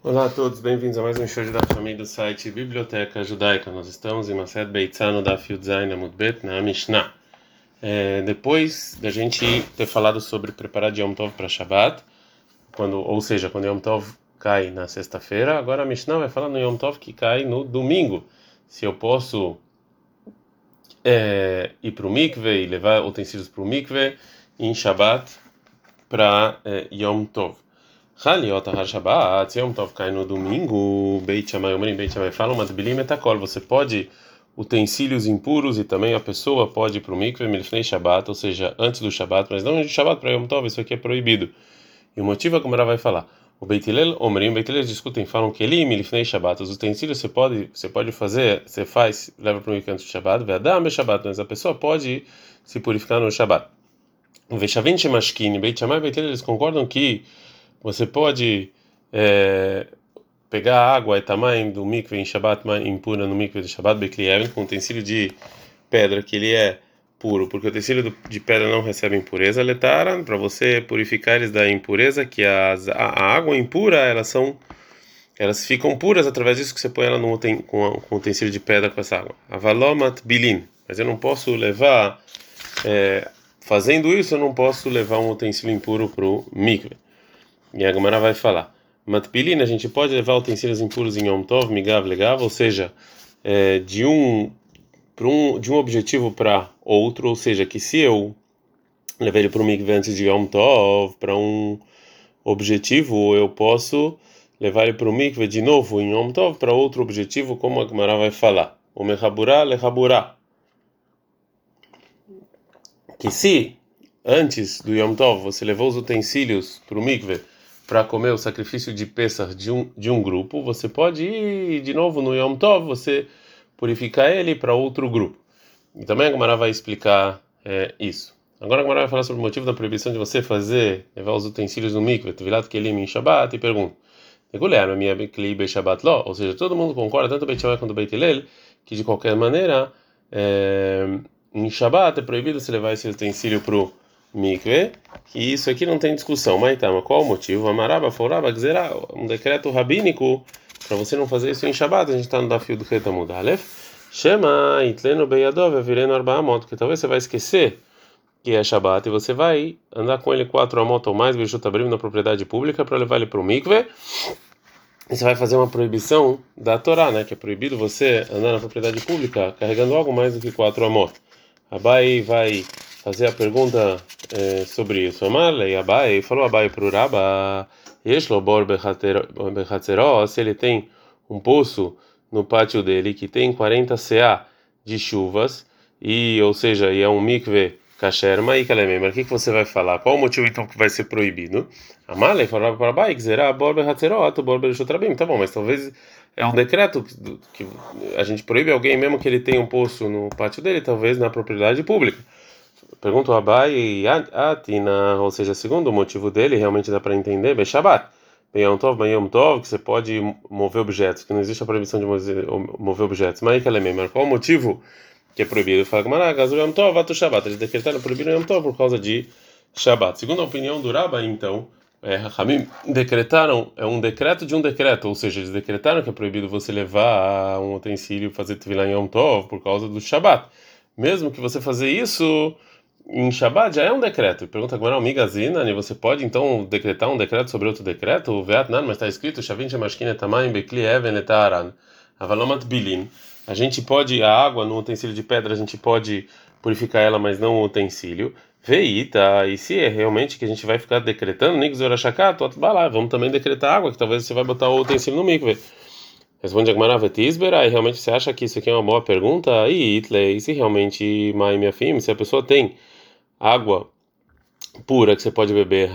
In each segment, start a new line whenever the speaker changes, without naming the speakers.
Olá a todos, bem-vindos a mais um show da família do site Biblioteca Judaica. Nós estamos em Mased Beitzano da Fiudzain Amudbet na Mishnah. É, depois da gente ter falado sobre preparar de Yom Tov para Shabbat, quando, ou seja, quando Yom Tov cai na sexta-feira, agora a Mishnah vai falar no Yom Tov que cai no domingo. Se eu posso é, ir para o mikve e levar utensílios para o mikve em Shabbat para é, Yom Tov. Haliot Har Shabbat, Yom Tov cai no domingo, Beit Shammai, Omrim Beit Shammai falam, Matbilim Metakol, você pode utensílios impuros e também a pessoa pode ir para o mikve milfnei Shabbat, ou seja, antes do Shabbat, mas não de Shabbat para Yom Tov, isso aqui é proibido. E o motivo é como ela vai falar. O Beit Hillel, Omrim, Beit Hillel discutem, falam que ele milfnei Shabbat, os utensílios você pode, você pode fazer, você faz, leva para o mikve antes do Shabbat, Vedam Shabbat, mas a pessoa pode se purificar no Shabbat. O Veshavin Shemashkin, Beit Shammai Beit Hillel, eles concordam que você pode é, pegar água e tamanho do mikve em Shabbat impura no mikve de Shabbat Beklieven com utensílio de pedra que ele é puro, porque o utensílio de pedra não recebe impureza, letaram para você purificar eles da impureza, que as, a, a, água impura, elas são elas ficam puras através disso que você põe ela no, com, com utensílio de pedra com essa água. Avalomat bilin, mas eu não posso levar é, fazendo isso eu não posso levar um utensílio impuro para o mikve. E a Gamara vai falar. Matpilina, a gente pode levar utensílios impuros em Yom Tov, Migav, Legav, ou seja, é, de um, um de um objetivo para outro, ou seja, que se eu levar ele para o Mikve antes de Yom Tov, para um objetivo, eu posso levar ele para o Mikve de novo em Yom Tov para outro objetivo, como a Gemara vai falar. O Mechaburá, Lechaburá. Que se antes do Yom Tov você levou os utensílios para o Mikve para comer o sacrifício de Pesach de um, de um grupo, você pode ir de novo no Yom Tov, você purificar ele para outro grupo. E também a Gemara vai explicar é, isso. Agora a Gemara vai falar sobre o motivo da proibição de você fazer, levar os utensílios no mikveh, tevilat kelim em Shabbat, e pergunta, ou seja, todo mundo concorda, tanto Beit quanto Beit Hillel, que de qualquer maneira, é, em Shabbat é proibido você levar esse utensílio para o mikve, que isso aqui não tem discussão. Mas mas qual o motivo? Amaraba, foraba, gzerá, um decreto rabínico para você não fazer isso em Shabbat. A gente está no Dafio do Retamud Aleph. Shema, itleno beyadov, vireno arbaamot, que talvez você vai esquecer que é Shabbat e você vai andar com ele quatro amot ou mais, bicho abrim na propriedade pública para levar ele para o mikve. E você vai fazer uma proibição da Torá, né? Que é proibido você andar na propriedade pública carregando algo mais do que quatro amot. Abai vai fazer a é, sobre isso. Amarlei Abai falou Abai para o Rabba, Yeshlobor Bechatzeró, se ele tem um poço no pátio dele que tem 40 CA de chuvas, e ou seja, e é um mikve kasher, mas o que, você vai falar? Qual o motivo então que vai ser proibido? Amalei falou para Abai, que zerá Bor Bechatzeró, Bor Bechatzeró, tá bom, mas talvez é um decreto que a gente proíbe alguém mesmo que ele tenha um poço no pátio dele, talvez na propriedade pública. Pergunta o Abai Atina, ou seja, segundo o motivo dele, realmente dá para entender, Beshabat. Yom Tov, Yom Tov, que você pode mover objetos, que não existe a proibição de mover objetos. Mas é qual o motivo que é proibido? Fala que Yom Tov, Vatu Shabbat. Eles decretaram proibido Yom Tov por causa de Shabbat. Segundo a opinião do Rabba, então, é, Hamim decretaram, é um decreto de um decreto, ou seja, eles decretaram que é proibido você levar um utensílio fazer Tvilah em Yom Tov por causa do Shabbat. Mesmo que você fazer isso em Shabbat já é um decreto. Pergunta agora ao Migazina, você pode então decretar um decreto sobre outro decreto? O Veatnan, mas está escrito Bilin. A gente pode, a água no utensílio de pedra, a gente pode purificar ela, mas não o utensílio. Veita, e se é realmente que a gente vai ficar decretando, Ashakat, vamos também decretar água, que talvez você vai botar o utensílio no mikve. Responde Agmara Vetisbera, e realmente você acha que isso aqui é uma boa pergunta? E Itley, se realmente, Mai minha filha, se a pessoa tem água pura que você pode beber.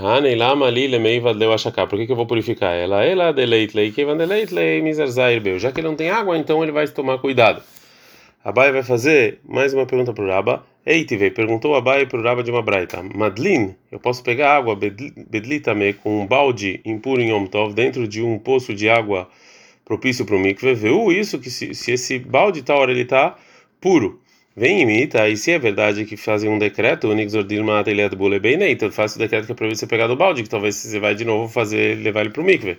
Por que, que eu vou purificar ela? Ela deleitlei, Já que ele não tem água, então ele vai tomar cuidado. Abai vai fazer mais uma pergunta para o Raba. Eitive, perguntou Abai para o Raba de uma braita. Madlin, eu posso pegar água bedlitame com um balde impuro em Yom Tov dentro de um poço de água propício para o mikve? Viu isso que se, se esse balde tal hora ele está puro Vem imita, e se é verdade que fazem um decreto, o Nixordir bem, né? então faz o decreto que é proibido você pegar do balde, que talvez você vai de novo fazer, levar ele para o mikve.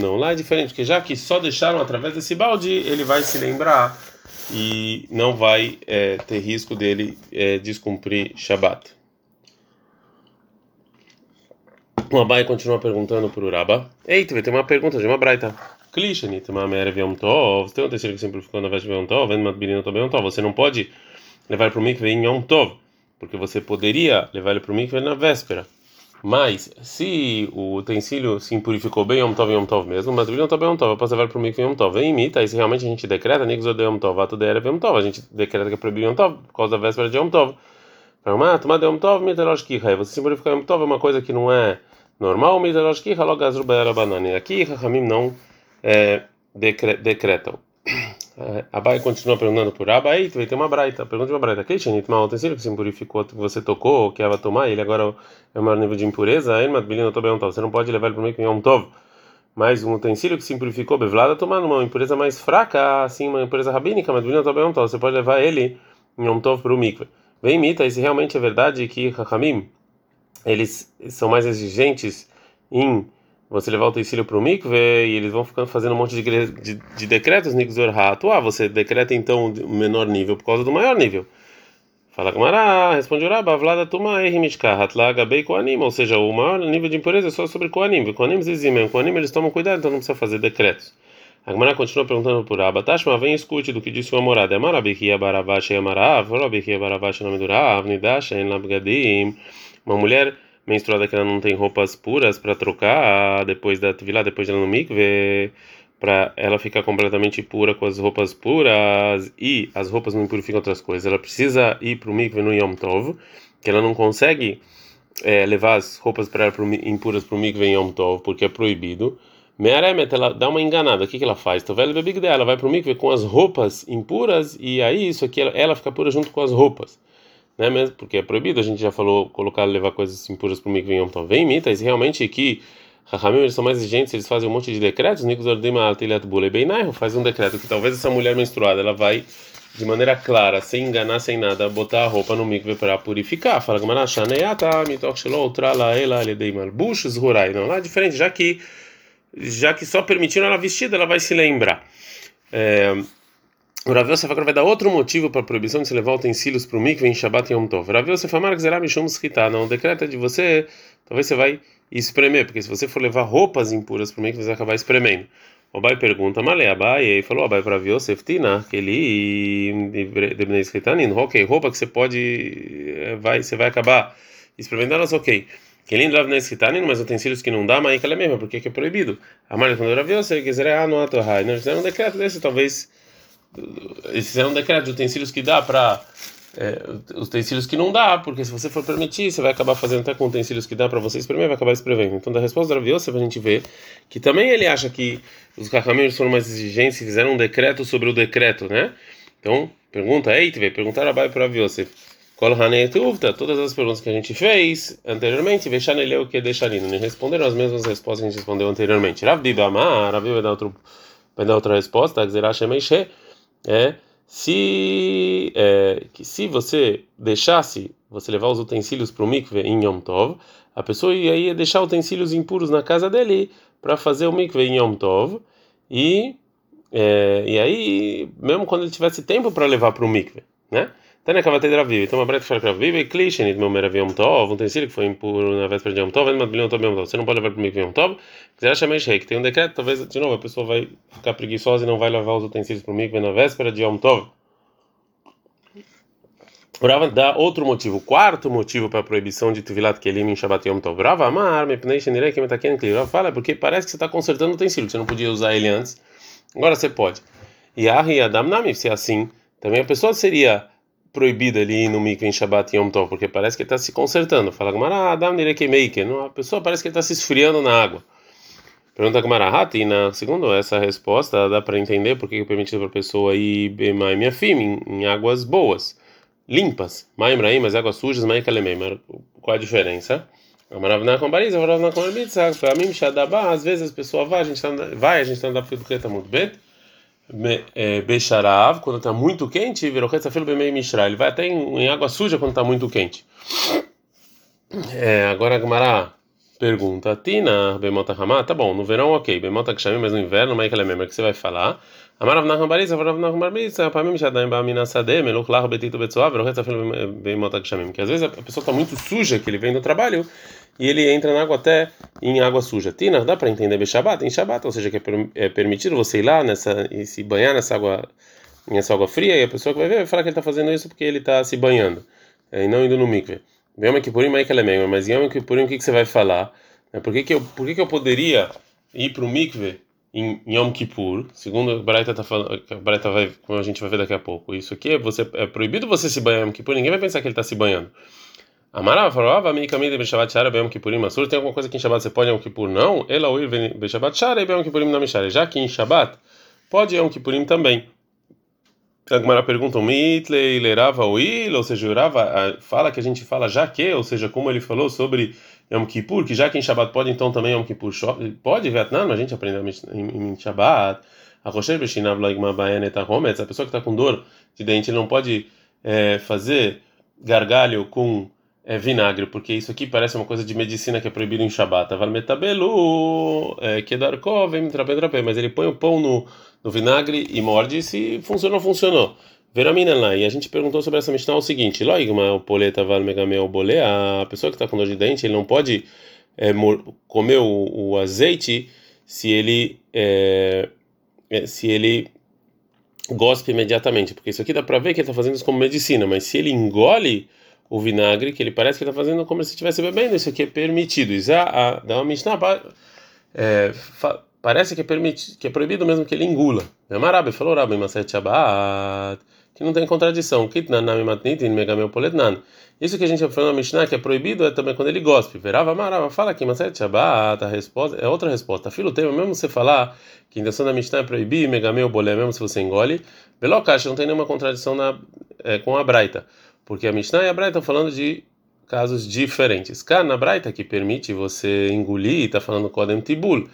Não, lá é diferente, porque já que só deixaram através desse balde, ele vai se lembrar e não vai é, ter risco dele é, descumprir Shabat. O Abai continua perguntando para o Raba. Ei, tu vai ter uma pergunta de uma braita. Klishani, uma merev yom tov. Você tem um terceiro que simplificou na véspera de yom tov, vendo matbilino também yom tov. Você não pode levar para o mikve em yom tov, porque você poderia levar ele para o mikve na véspera. Mas, se o utensílio se impurificou bem Yom Tov Yom Tov mesmo, mas Yom Tov Yom Tov, eu posso levar para o mikve Yom Tov. Vem imita, e se realmente a gente decreta, Nixo de Yom Tov, Ato de Erev Yom Tov, a gente decreta que é proibido Yom Tov por causa da véspera de Yom Tov. Para tomar Yom Tov, Miterosh Kicha, você se impurificar Yom Tov é uma coisa que não é normal, Miterosh Kicha, logo Azruba. Aqui, Rahamim não é, decretam. Abai continua perguntando por Abai, vai ter uma braita. Pergunta de uma braita. Que Nitma, o utensílio que se impurificou, que você tocou, que ia tomar, ele agora é o maior nível de impureza, Você não pode levar ele para o meio Yom Tov. Mas um utensílio que se impurificou, bevlada, tomar numa impureza mais fraca, assim, uma impureza rabínica, Tov. Você pode levar ele em Yom Tov para o mikve. Vem imita, e se realmente é verdade que Rahamim, eles são mais exigentes em você levar o utensílio para o mikve e eles vão ficando fazendo um monte de, de, de decretos, Nixor Rato. Ah, você decreta então o menor nível por causa do maior nível. Fala Gamara, responde Uraba, Vlada Tuma Erimitka, Hatlaga Bei Koanim, ou seja, o maior nível de impureza é só sobre Koanim. Koanim zizimem, Koanim eles tomam cuidado, então não precisa fazer decretos. A Gamara continua perguntando por Abba, Tashma, vem escute do que disse o Amorada. Amarabikia Baravash Amarav, Volabikia Baravash nome do Rav, Nidash, En Labgadim. Uma mulher menstruada que ela não tem roupas puras para trocar depois da atividade, depois dela no mikve, para ela ficar completamente pura com as roupas puras e as roupas não impurificam outras coisas. Ela precisa ir para o mikve no Yom Tov, que ela não consegue é, levar as roupas para pro, impuras para o mikve em Yom Tov, porque é proibido. Mearemet, ela dá uma enganada. O que, que ela faz? Então, velho bebig dela, vai para o mikve com as roupas impuras e aí isso aqui ela fica pura junto com as roupas né? Mesmo porque é proibido, a gente já falou colocar levar coisas impuras para o mikve Yom Tov. Vem imita, e realmente que Rahamim eles são mais exigentes, eles fazem um monte de decretos, Nikos Ordima Altilat Bule Beinaihu faz um decreto que talvez essa mulher menstruada ela vai de maneira clara, sem enganar, sem nada, botar a roupa no mikve para purificar. Fala Gamara, Shaneata, Mitok Shelo, Trala, Ela, Aledei Malbush, Zhurai. Não, lá é diferente, já que já que só permitiram ela vestida, ela vai se lembrar. É, o Rav Yosef agora vai dar outro motivo para a proibição de se levar utensílios para o mikve em Shabbat e Yom Tov. Rav Yosef amar que mishum Não, o decreto é de você, talvez você vai espremer, porque se você for levar roupas impuras para o mikve, você vai acabar espremendo. O Abai pergunta, Malé Abai, e falou Abai para Rav Yosef, Tina, que ele de escritanin, ok, roupa que você pode, eh, vai, você vai acabar experimentando, elas ok. Que ele ainda na escritanin, mas utensílios que não dá, mas é mesmo, porque é proibido. A Malé quando Rav Yosef, quiser, ah, não, não, fizeram um decreto desse, talvez esse é um decreto de utensílios que dá para é, utensílios que não dá, porque se você for permitir, você vai acabar fazendo até com utensílios que dá para você espremer, vai acabar espremendo. Então, da resposta da Rav a gente vê que também ele acha que os cacameiros foram mais exigentes e fizeram um decreto sobre o decreto, né? Então, pergunta, ei, vai perguntar a para Rav Yosef. Todas as perguntas que a gente fez anteriormente, Vechaneleu que deixarino, nem responderam as mesmas respostas que a gente respondeu anteriormente. Rav Dibamar, Rav vai dar vai dar outra resposta, Zerashe Meishe é se é, que se você deixasse você levar os utensílios para o mikve em Yom Tov, a pessoa ia deixar utensílios impuros na casa dele para fazer o mikve em Yom Tov e é, e aí mesmo quando ele tivesse tempo para levar para o mikve, né? Tânia Kavatei Draviv. Então, uma breta fala Draviv e Klishen, meu merav Yom Tov, um utensílio que foi impuro na véspera de Yom Tov, Yom Tov Yom Tov. Você não pode levar para o Yom Tov. Quiser chamar que tem um decreto, talvez, de novo, a pessoa vai ficar preguiçosa e não vai levar os utensílios para o Mikve na véspera de Yom Tov. Rava dá outro motivo, quarto motivo para a proibição de Tivilat Kelim em Shabbat Yom Tov. Rava Amar, Mepnei Shenirei Kemetaken Kli. Rava fala, porque parece que você está consertando o utensílio, você não podia usar ele antes, agora você pode. E Ahi Adam Nami, se é assim, também a pessoa seria proibido ali no mikve em Shabbat Yom Tov, porque parece que ele está se consertando. Fala Gamara, Adam Nirekemeike. A pessoa parece que ele está se esfriando na água. Pergunta Gamara Hati, na segundo essa resposta, dá para entender porque é permitido para a pessoa ir bemai minha fim em águas boas, limpas. Maim raim, mas águas sujas, maim kalemei. Qual a diferença? Amaravna com com às vezes a pessoa vai, a gente tá, vai, a gente está andando do creta muito bem. É, Becharav, quando está muito quente. Ele vai até em, em água suja quando está muito quente. É, agora a Gamara pergunta: Tina, Bemota Hamá? Tá bom, no verão ok, Bemota Kshamim, mas no inverno, mas ela lembra que você vai falar. Amarav Naham Barisa, Amarav Naham Barisa, Pamim Shadaim Bamina Sadeh, Meluch Lahu Betito Betsuav, Rohetza Filo Bemota Kshamim. Que às vezes a pessoa está muito suja, que ele vem do trabalho e ele entra na água até em água suja. Tina, dá para entender Beshabat? Em Shabat, ou seja, que é permitido você ir lá nessa, e se banhar nessa água, nessa água fria, e a pessoa que vai ver vai falar que ele está fazendo isso porque ele está se banhando, e não indo no mikve. Yom Kippurim, mas Yom Kippurim o que você vai falar? Por que, que, eu, por que, que eu poderia ir para o mikve em Yom Kippur? Segundo a Braita tá falando, a Braita vai, como a gente vai ver daqui a pouco, isso aqui é, você, é proibido você se banhar em Yom Kippur, ninguém vai pensar que ele está se banhando. Amara falou, ah, mi kamid be Shabbat shara Yom Kippurim masur. Tem alguma coisa que em Shabbat você pode Yom Kippur? Não. Ela ou be Shabbat shara e Kippurim na mishara. Já que em Shabbat pode Yom Kippurim também. A Gemara pergunta, Mitle lerava il, ou seja, Urava fala que a gente fala já que, ou seja, como ele falou sobre Yom Kippur, que já que em Shabbat pode, então também Yom Kippur pode, Vietnã, a gente aprendeu em, Shabbat. A Rocher Beshinav Loigma Baeneta Hometz, a pessoa que está com dor de dente, ele não pode é, fazer gargalho com é, vinagre, porque isso aqui parece uma coisa de medicina que é proibido em Shabbat. Valmetabelu, é, Kedarkov, vem mas ele põe o pão no, no vinagre e morde se funcionou, funcionou. Veramina lá, e a gente perguntou sobre essa Mishnah o seguinte: Loigma, o poleta valmegamel bolé, a pessoa que está com dor de dente, ele não pode é, comer o, o, azeite se ele é, é se ele gospe imediatamente, porque isso aqui dá para ver que ele está fazendo isso como medicina, mas se ele engole o vinagre, que ele parece que está fazendo como se estivesse bebendo, isso aqui é permitido. Isso a, dá uma Mishnah, é, parece que é, que é proibido mesmo que ele engula. É Marabe falou, Rabi Maset Shabbat, que não tem contradição. Isso que a gente falou na Mishnah, que é proibido, é também quando ele gospe. Verava Marava, fala aqui, Maset Shabbat, a resposta é outra resposta. Filo tema, mesmo você falar que a intenção da Mishnah é proibir, Megameu Bolé, mesmo se você engole, Belocash, não tem nenhuma contradição na, é, com a Braita. Porque a Mishnah e a Braita estão falando de casos diferentes. Cá na Braita que permite você engolir, está falando Kodem Tibul,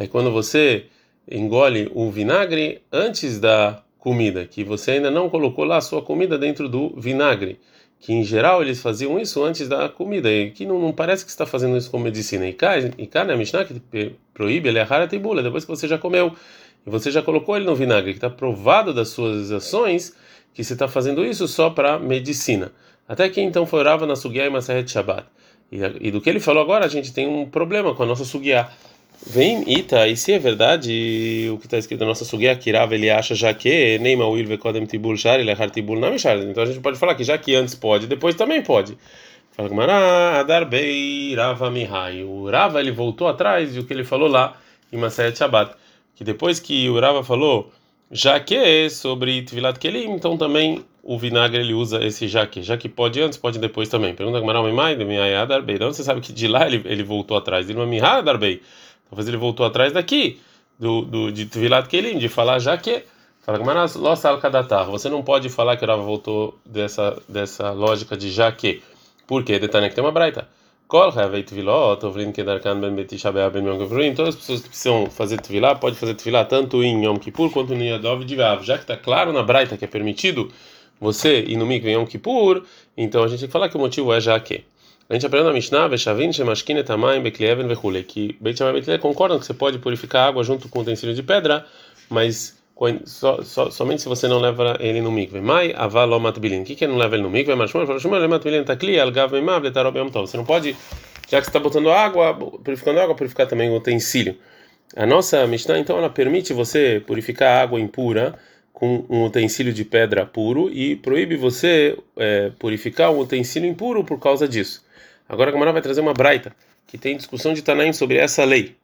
é quando você engole o vinagre antes da comida, que você ainda não colocou lá a sua comida dentro do vinagre. Que em geral eles faziam isso antes da comida, e que não, não parece que está fazendo isso como medicina. E cá, e cá na Mishnah que proíbe, ele é rara tibula, depois que você já comeu e você já colocou ele no vinagre, que está provado das suas ações que você está fazendo isso só para medicina. Até que então foi Rava na Sugiá e Maseret Shabbat. E, e, do que ele falou agora, a gente tem um problema com a nossa Sugiá. Vem Ita, e se é verdade o que está escrito na nossa Sugiá, que Rava ele acha já que Neima Will Vekodem Tibul Shar, ele é Tibul Namishar. Então a gente pode falar que já que antes pode, depois também pode. Fala que Adar Bei Rava Mihai. O Rava ele voltou atrás do que ele falou lá em Maseret Shabbat. Que depois que o Rava falou já que sobre Tvilat Kelim, então também o vinagre ele usa esse já que. Já que pode antes, pode depois também. Pergunta a Gmaral Mimai, de Miayadar Bey. Então você sabe que de lá ele, ele voltou atrás. Ele não é Bey. Talvez ele voltou atrás daqui, do, do, de Tvilat Kelim, de falar já que. Fala Gmaral Lossal Kadatar. Você não pode falar que o Rava voltou dessa, dessa lógica de já que. Por quê? Detalhe que tem uma braita. Todas as pessoas que precisam fazer Tvilá, pode fazer Tvilá tanto em Yom Kippur quanto no Yadov de Vav. Já que está claro na Braita que é permitido você ir no Mikve em Yom Kippur, então a gente tem que falar que o motivo é já que. A gente aprende na Mishnah, Veshavin, Shemashkin, Etamayim, Beklieven, Vechule, que Beit Shammai concordam que você pode purificar água junto com o utensílio de pedra, mas so, so, somente se você não leva ele no mikve. Mai avalomat bilin. O que que não leva ele no mikve? Mas lemat bilin takli algav meimav letarob yom tov. Você não pode, já que você está botando água, purificando água, purificar também o utensílio. A nossa Mishnah, então, ela permite você purificar água impura com um utensílio de pedra puro e proíbe você é, purificar um utensílio impuro por causa disso. Agora a Gamara vai trazer uma braita que tem discussão de Tanaim sobre essa lei.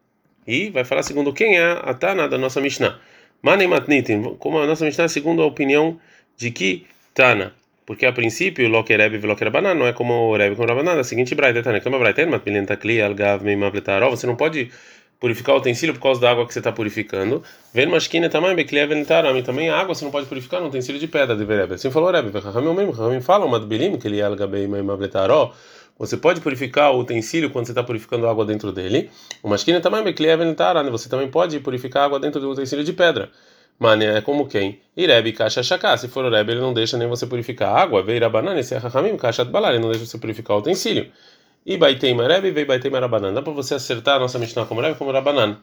E vai falar segundo quem é a Tana da nossa Mishnah. Manem matnitin, como a nossa Mishnah, segundo a opinião de que Tana, porque a princípio Lokereb e Lokerabanan não é como o Reb com o Rabanan, a seguinte braita, Tana, que é uma braita, matmilentakli, algav, meimavletaró, você não pode purificar o utensílio por causa da água que você está purificando. Ven mashkine também, beklev ventarami, também a água você não pode purificar no utensílio de pedra, de Reb. Assim falou Reb, Ramim mesmo, Ramim fala, madbilim, que ele é algabei meimavletaró, você pode purificar o utensílio quando você está purificando água dentro dele. O mashkina também né? Você também pode purificar água dentro do utensílio de pedra. Mane é como quem? Irebe caixa chaká. Se for o rebe, ele não deixa nem você purificar a água. Veira banana, se é caixa de balar, ele não deixa você purificar o utensílio. E Baiteima Rebbe, veio Baiteima. Dá para você acertar a nossa Mishnah como Rebbe como Rabanan.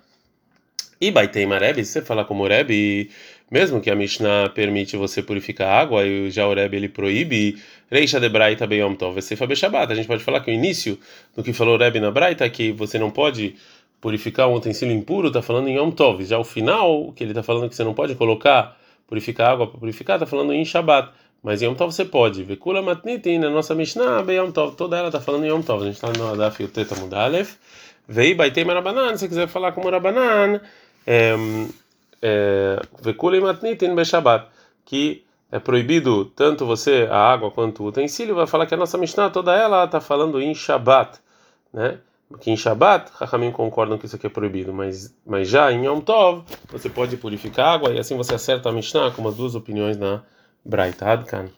E Baiteima Rebbe, se você falar como Rebbe, mesmo que a Mishnah permite você purificar água e o Rebbe ele proíbe, Reisha de Braita Beyom Tov, você fabe Shabbat. A gente pode falar que o início do que falou o Rebbe na Braita, que você não pode purificar um utensílio impuro, está falando em Yom Tov. Já o final, que ele está falando que você não pode colocar, purificar água para purificar, está falando em Shabbat. Mas em Yom Tov você pode. Vekula matnitin, na nossa Mishnah, Beyom Tov. Toda ela está falando em Yom Tov. A gente está no Adaf Teta Mudalef. Vei Baitei Marabanan, se quiser falar como Rabanan, Vekula matnitin be Shabbat. Que é proibido tanto você, a água, quanto o utensílio, vai falar que a nossa Mishnah, toda ela está falando em Shabbat, né? Que em Shabbat, Rahamim concordam que isso aqui é proibido, mas, mas já em Yom Tov, você pode purificar água e assim você acerta a Mishnah com as duas opiniões na Braita. Adkan.